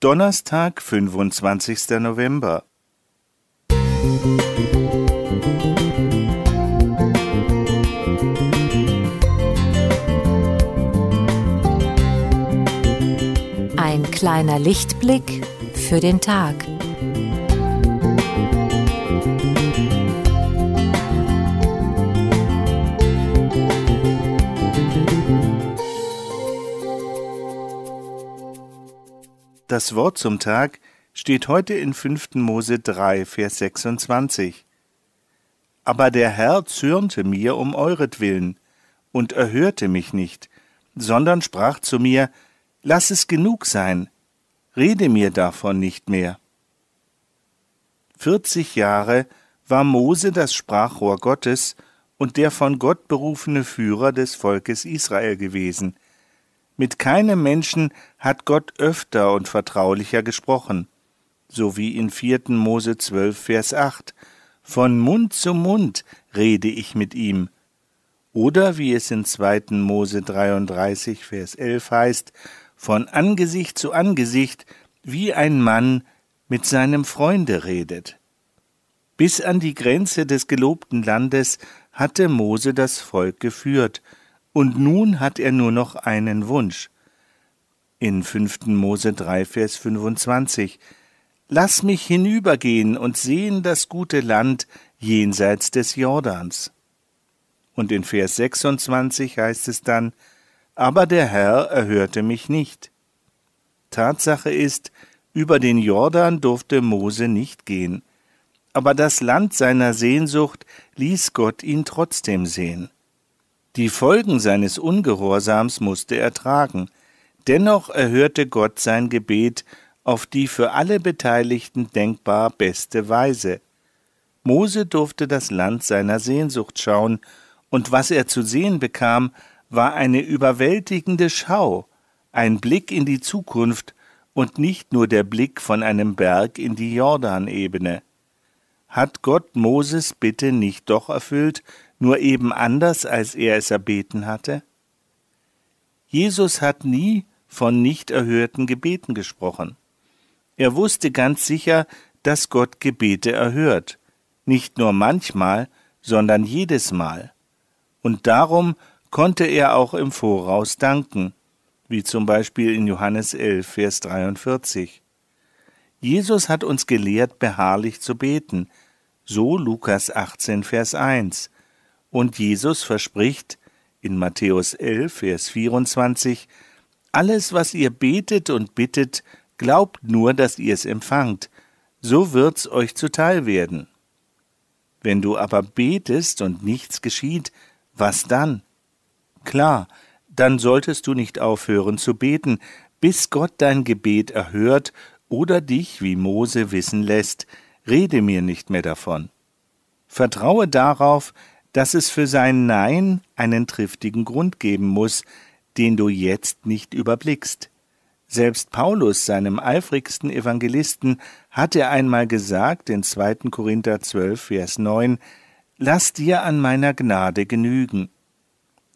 Donnerstag, 25. November. Ein kleiner Lichtblick für den Tag. Das Wort zum Tag steht heute in 5. Mose 3, Vers 26. Aber der Herr zürnte mir um euretwillen und erhörte mich nicht, sondern sprach zu mir, Lass es genug sein, rede mir davon nicht mehr. 40 Jahre war Mose das Sprachrohr Gottes und der von Gott berufene Führer des Volkes Israel gewesen. Mit keinem Menschen hat Gott öfter und vertraulicher gesprochen, so wie in 4. Mose 12, Vers 8. Von Mund zu Mund rede ich mit ihm. Oder wie es in 2. Mose 33, Vers 11 heißt, von Angesicht zu Angesicht, wie ein Mann mit seinem Freunde redet. Bis an die Grenze des gelobten Landes hatte Mose das Volk geführt, und nun hat er nur noch einen Wunsch. In 5. Mose 3, Vers 25 Lass mich hinübergehen und sehen das gute Land jenseits des Jordans. Und in Vers 26 heißt es dann, aber der Herr erhörte mich nicht. Tatsache ist, über den Jordan durfte Mose nicht gehen, aber das Land seiner Sehnsucht ließ Gott ihn trotzdem sehen. Die Folgen seines Ungehorsams musste er tragen, dennoch erhörte Gott sein Gebet auf die für alle Beteiligten denkbar beste Weise. Mose durfte das Land seiner Sehnsucht schauen, und was er zu sehen bekam, war eine überwältigende Schau, ein Blick in die Zukunft und nicht nur der Blick von einem Berg in die Jordanebene. Hat Gott Moses Bitte nicht doch erfüllt, nur eben anders, als er es erbeten hatte? Jesus hat nie von nicht erhörten Gebeten gesprochen. Er wusste ganz sicher, dass Gott Gebete erhört, nicht nur manchmal, sondern jedes Mal. Und darum konnte er auch im Voraus danken, wie zum Beispiel in Johannes 11, Vers 43. Jesus hat uns gelehrt, beharrlich zu beten, so Lukas 18, Vers 1. Und Jesus verspricht in Matthäus 11, Vers 24, alles, was ihr betet und bittet, glaubt nur, dass ihr es empfangt, so wird's euch zuteil werden. Wenn du aber betest und nichts geschieht, was dann? Klar, dann solltest du nicht aufhören zu beten, bis Gott dein Gebet erhört oder dich, wie Mose, wissen lässt, rede mir nicht mehr davon. Vertraue darauf, dass es für sein Nein einen triftigen Grund geben muss, den du jetzt nicht überblickst. Selbst Paulus, seinem eifrigsten Evangelisten, hatte einmal gesagt in 2. Korinther 12, Vers 9, Lass dir an meiner Gnade genügen.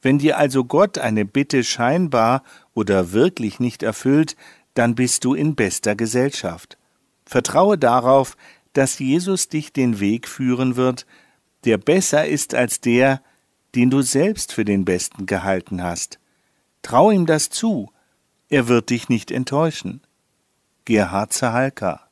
Wenn dir also Gott eine Bitte scheinbar oder wirklich nicht erfüllt, dann bist du in bester Gesellschaft. Vertraue darauf, dass Jesus dich den Weg führen wird, der besser ist als der, den du selbst für den besten gehalten hast. Trau ihm das zu, er wird dich nicht enttäuschen. Gerhard Zahalka